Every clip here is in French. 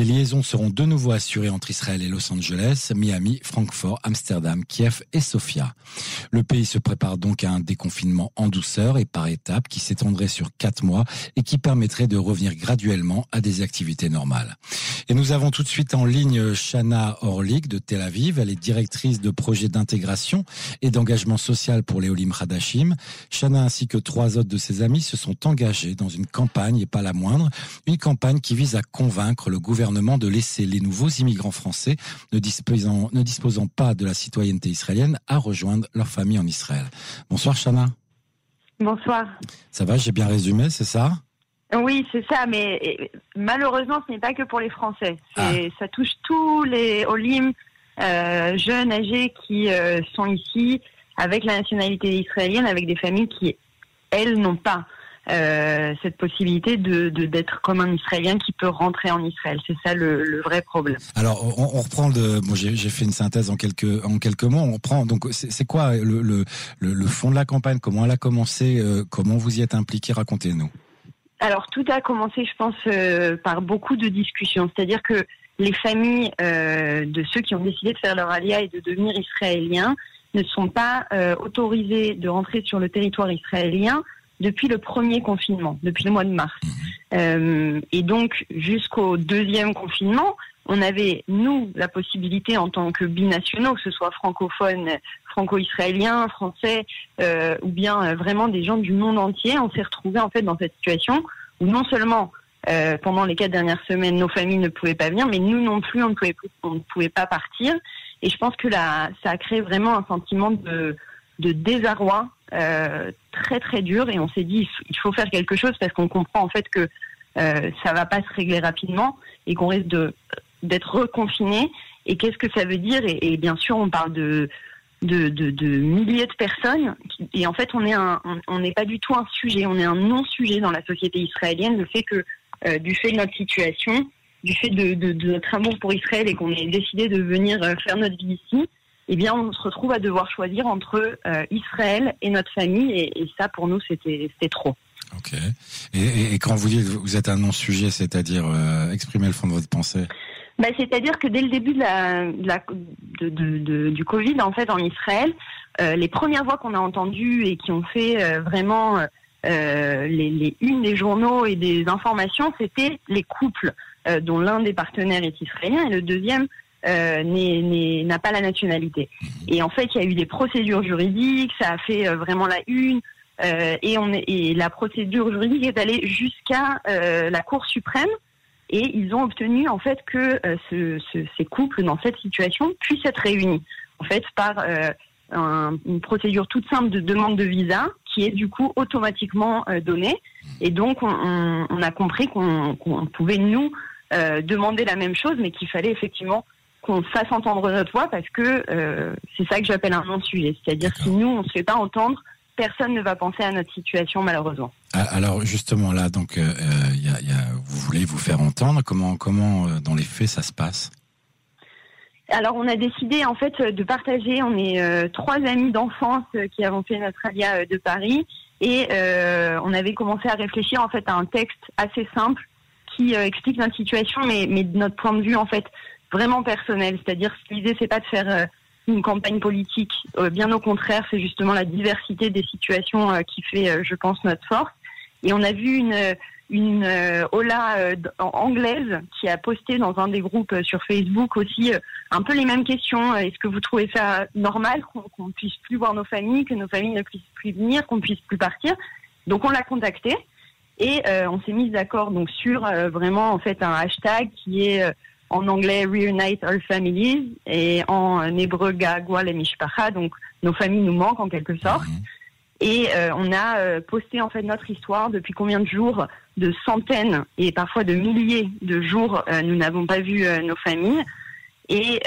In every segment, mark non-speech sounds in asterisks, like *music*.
Des liaisons seront de nouveau assurées entre Israël et Los Angeles, Miami, Francfort, Amsterdam, Kiev et Sofia. Le pays se prépare donc à un déconfinement en douceur et par étapes qui s'étendrait sur quatre mois et qui permettrait de revenir graduellement à des activités normales. Et nous avons tout de suite en ligne Shana Orlik de Tel Aviv. Elle est directrice de projet d'intégration et d'engagement social pour les Olim Hadashim. Shana ainsi que trois autres de ses amis se sont engagés dans une campagne, et pas la moindre, une campagne qui vise à convaincre le gouvernement de laisser les nouveaux immigrants français ne disposant, ne disposant pas de la citoyenneté israélienne à rejoindre leur famille en Israël. Bonsoir Shana. Bonsoir. Ça va, j'ai bien résumé, c'est ça? Oui, c'est ça, mais malheureusement, ce n'est pas que pour les Français. Ah. Ça touche tous les Olim euh, jeunes, âgés qui euh, sont ici avec la nationalité israélienne, avec des familles qui, elles, n'ont pas euh, cette possibilité de d'être comme un Israélien qui peut rentrer en Israël. C'est ça le, vrai problème. Alors on, reprend. Bon, j'ai fait une synthèse en quelques en quelques mots. On reprend. Donc c'est quoi le, le, le, fond de la campagne? Comment elle a commencé Comment vous y êtes impliqué Racontez-nous. Alors tout a commencé, je pense, euh, par beaucoup de discussions. C'est-à-dire que les familles euh, de ceux qui ont décidé de faire leur alia et de devenir israéliens ne sont pas euh, autorisés de rentrer sur le territoire israélien depuis le premier confinement, depuis le mois de mars. Mmh. et donc jusqu'au deuxième confinement, on avait, nous, la possibilité en tant que binationaux, que ce soit francophone, franco-israélien, français, euh, ou bien euh, vraiment des gens du monde entier, on s'est retrouvés en fait dans cette situation où non seulement euh, pendant les quatre dernières semaines, nos familles ne pouvaient pas venir, mais nous non plus, on ne pouvait, on ne pouvait pas partir. Et je pense que là, ça a créé vraiment un sentiment de, de désarroi euh, très très dur. Et on s'est dit, il faut faire quelque chose parce qu'on comprend en fait que euh, ça va pas se régler rapidement et qu'on risque de d'être reconfiné. Et qu'est-ce que ça veut dire? Et, bien sûr, on parle de de, de, milliers de personnes. Et en fait, on est un, on n'est pas du tout un sujet, on est un non-sujet dans la société israélienne. Le fait que, euh, du fait de notre situation, du fait de, de, notre amour pour Israël et qu'on ait décidé de venir faire notre vie ici, eh bien, on se retrouve à devoir choisir entre euh, Israël et notre famille. Et, et ça, pour nous, c'était trop. Ok. Et, et, quand vous dites vous êtes un non-sujet, c'est-à-dire euh, exprimer le fond de votre pensée bah, C'est-à-dire que dès le début de la, de de, du Covid, en fait, en Israël, euh, les premières voix qu'on a entendues et qui ont fait vraiment les, les unes des journaux et des informations, c'était les couples dont l'un des partenaires est israélien et le deuxième n'a pas la nationalité. Mhm. Et en fait, il y a eu des procédures juridiques, ça a fait vraiment la une. et, on est, et la procédure juridique est allée jusqu'à la Cour suprême et ils ont obtenu en fait que euh, ce, ce, ces couples dans cette situation puissent être réunis en fait par euh, un, une procédure toute simple de demande de visa qui est du coup automatiquement euh, donnée et donc on, on a compris qu'on pouvait nous demander la même chose mais qu'il fallait effectivement qu'on fasse entendre notre voix parce que c'est ça que j'appelle un non-sujet c'est-à-dire si nous on ne se fait pas entendre personne ne va penser à notre situation malheureusement. Ah, alors justement là, donc euh, euh, y a, y a, vous voulez vous faire entendre. Comment, comment euh, dans les faits ça se passe? Alors on a décidé en fait de partager. On est trois amis d'enfance qui avons fait notre alia de Paris et on avait commencé à réfléchir en fait à un texte assez simple qui explique notre situation, mais, mais de notre point de vue en fait vraiment personnel. C'est-à-dire l'idée c'est pas de faire une campagne politique. Euh, bien au contraire, c'est justement la diversité des situations euh, qui fait, euh, je pense, notre force. Et on a vu une, une Ola anglaise qui a posté dans un des groupes sur Facebook aussi un peu les mêmes questions. Est-ce que vous trouvez ça normal qu'on ne puisse plus voir nos familles, que nos familles ne puissent plus venir, qu'on puisse plus partir? Donc on l'a contacté et on s'est mis d'accord donc sur vraiment en fait un hashtag qui est en anglais Reunite Our Families et en hébreu Gagwa le Mishpacha, donc nos familles nous manquent en quelque sorte. Mhm. Et euh, on a euh, posté en fait notre histoire depuis combien de jours, de centaines et parfois de milliers de jours, euh, nous n'avons pas vu nos familles. Et,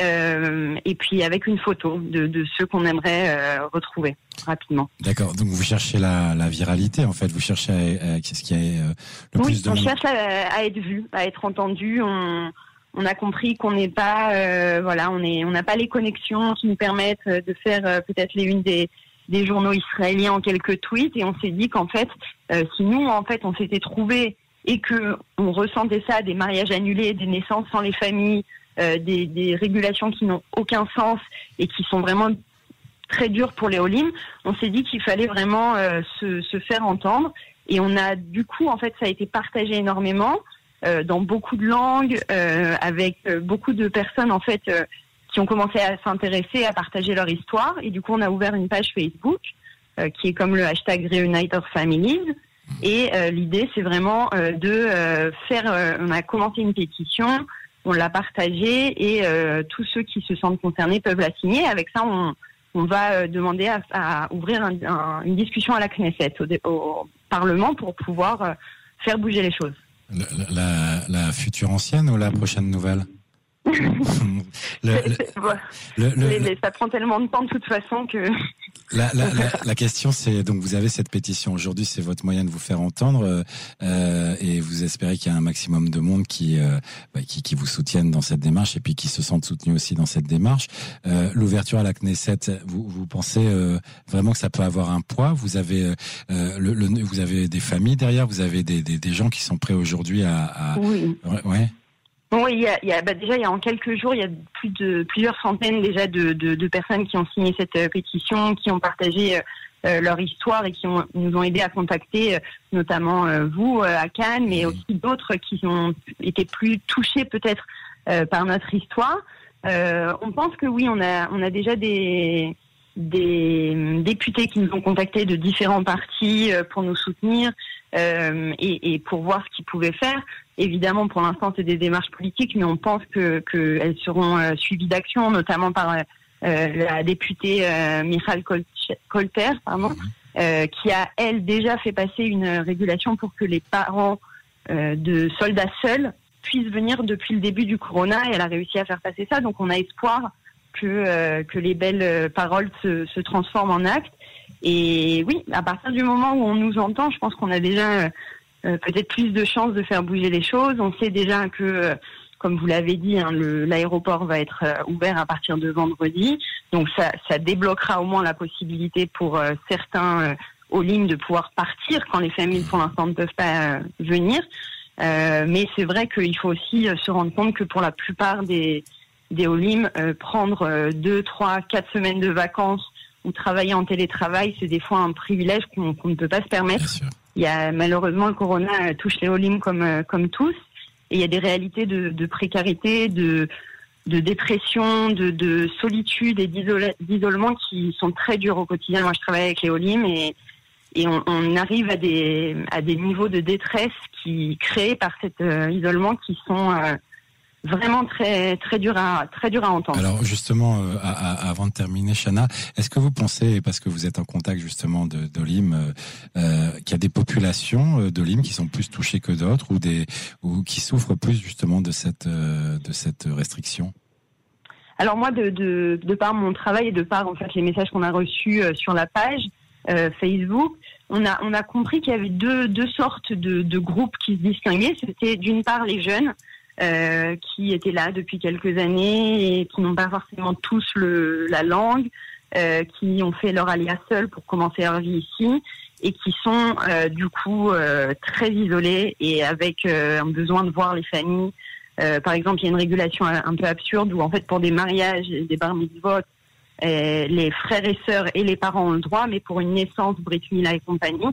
et puis avec une photo de, de ceux qu'on aimerait retrouver rapidement. D'accord. Donc vous cherchez la, la, viralité en fait. Vous cherchez à, ce qui a le oui, plus de. on cherche à, à, être vu, à être entendu. On, on a compris qu'on n'est pas, euh, voilà, on est, on n'a pas les connexions qui nous permettent euh, de faire euh, peut-être les unes des, journaux israéliens en quelques tweets, et on s'est dit qu'en fait, si nous, en fait, on s'était trouvé et que on ressentait ça, des mariages annulés, des naissances sans les familles, des, régulations qui n'ont aucun sens et qui sont vraiment très dures pour les Olim, on s'est dit qu'il fallait vraiment se, faire entendre. Et on a du coup, en fait, ça a été partagé énormément dans beaucoup de langues, euh, avec beaucoup de personnes en fait qui ont commencé à s'intéresser, à partager leur histoire. Et du coup, on a ouvert une page Facebook qui est comme le hashtag Reunite Our Families. Et l'idée, c'est vraiment de faire. on a commencé une pétition on l'a partagé et euh, tous ceux qui se sentent concernés peuvent la signer. Avec ça, on, on va euh, demander à, à ouvrir une discussion à la Knesset, au, Parlement, pour pouvoir euh, faire bouger les choses. La, la, future ancienne ou la prochaine nouvelle *laughs* le, le, ça prend tellement de temps de toute façon que la, la, la, question, c'est donc vous avez cette pétition aujourd'hui, c'est votre moyen de vous faire entendre euh, et vous espérez qu'il y a un maximum de monde qui, euh, bah, qui, qui vous soutiennent dans cette démarche et puis qui se sentent soutenus aussi dans cette démarche. Euh, L'ouverture à la Knesset, vous, vous pensez euh, vraiment que ça peut avoir un poids? Vous avez euh, le, le, vous avez des familles derrière, vous avez des, des, des gens qui sont prêts aujourd'hui à, à, oui. ouais. Oui, il y a, il y a bah déjà, il y a en quelques jours, il y a plus de plusieurs centaines déjà de, de, de personnes qui ont signé cette euh, pétition, qui ont partagé euh, euh, leur histoire et qui ont, nous ont aidé à contacter, notamment vous à Cannes, mais aussi d'autres qui ont été plus touchés peut-être par notre histoire. on pense que oui, on a, on a déjà des, des députés qui nous ont contactés de différents partis pour nous soutenir euh, et, et, pour voir ce qu'ils pouvaient faire. Évidemment, pour l'instant, c'est des démarches politiques, mais on pense que qu'elles seront euh, suivies d'action, notamment par euh, la députée Michal Colter, pardon, mhm. qui a elle déjà fait passer une régulation pour que les parents de soldats seuls puissent venir depuis le début du corona. Et elle a réussi à faire passer ça, donc on a espoir que que les belles paroles se, se transforment en actes. Et oui, à partir du moment où on nous entend, je pense qu'on a déjà euh, peut-être plus de chances de faire bouger les choses. On sait déjà que, euh, comme vous l'avez dit, hein, l'aéroport va être euh, ouvert à partir de vendredi. Donc ça, ça débloquera au moins la possibilité pour certains aux lignes de pouvoir partir quand les familles pour l'instant ne peuvent pas venir. mais c'est vrai qu'il faut aussi se rendre compte que pour la plupart des, des Olim, prendre deux, trois, quatre semaines de vacances ou travailler en télétravail, c'est des fois un privilège qu'on ne peut pas se permettre. Il y a malheureusement le corona touche les Olim comme euh, comme tous, et il y a des réalités de, de précarité, de de dépression, de, de solitude et d'isolement qui sont très durs au quotidien. Moi, je travaille avec les Olim et et on, on, arrive à des à des niveaux de détresse qui créés par cet euh, isolement qui sont euh, vraiment très très dur à très dur à entendre. Alors justement, euh, avant de terminer, Chana, est-ce que vous pensez, parce que vous êtes en contact justement de d'Olim, euh, euh, qu'il y a des populations d'Olim qui sont plus touchées que d'autres ou des ou qui souffrent plus justement de cette de cette restriction? Alors moi, de, de, de par mon travail et de par en fait les messages qu'on a reçus sur la page Facebook, on a on a compris qu'il y avait deux deux sortes de, de groupes qui se distinguaient. C'était d'une part les jeunes euh, qui étaient là depuis quelques années et qui n'ont pas forcément tous le, la langue, euh, qui ont fait leur alia seul pour commencer leur vie ici et qui sont euh, du coup euh, très isolés et avec euh, un besoin de voir les familles. par exemple, il y a une régulation un peu absurde où en fait pour des mariages, des bar mitzvot, les frères et sœurs et les parents ont le droit, mais pour une naissance, Brit Mila et compagnie,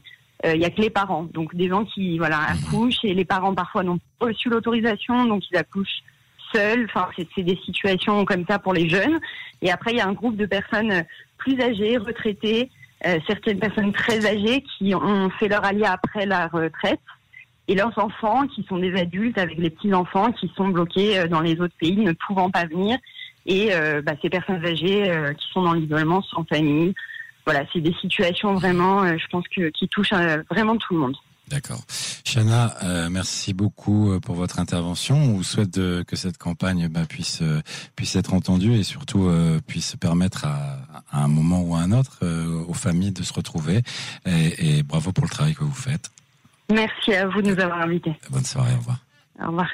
il euh, y a que les parents. Donc des gens qui voilà mhm. accouchent et les parents parfois n'ont pas reçu l'autorisation, donc ils accouchent seuls. Enfin, c'est des situations comme ça pour les jeunes. Et après, il y a un groupe de personnes plus âgées, retraitées, euh, certaines personnes très âgées qui ont fait leur alia après la retraite et leurs enfants qui sont des adultes avec les petits enfants qui sont bloqués euh, dans les autres pays, ne pouvant pas venir. Et bah, ces personnes âgées qui sont dans l'isolement sans famille, voilà, c'est des situations vraiment, euh, je pense que qui touchent euh, vraiment tout le monde. D'accord. Shana, euh, merci beaucoup pour votre intervention. On vous souhaite que cette campagne bah, puisse puisse être entendue et surtout puisse permettre à, à, un moment ou à un autre aux familles de se retrouver. Et, et bravo pour le travail que vous faites. Merci à vous de nous avoir invités. Bonne soirée, au revoir. Au revoir.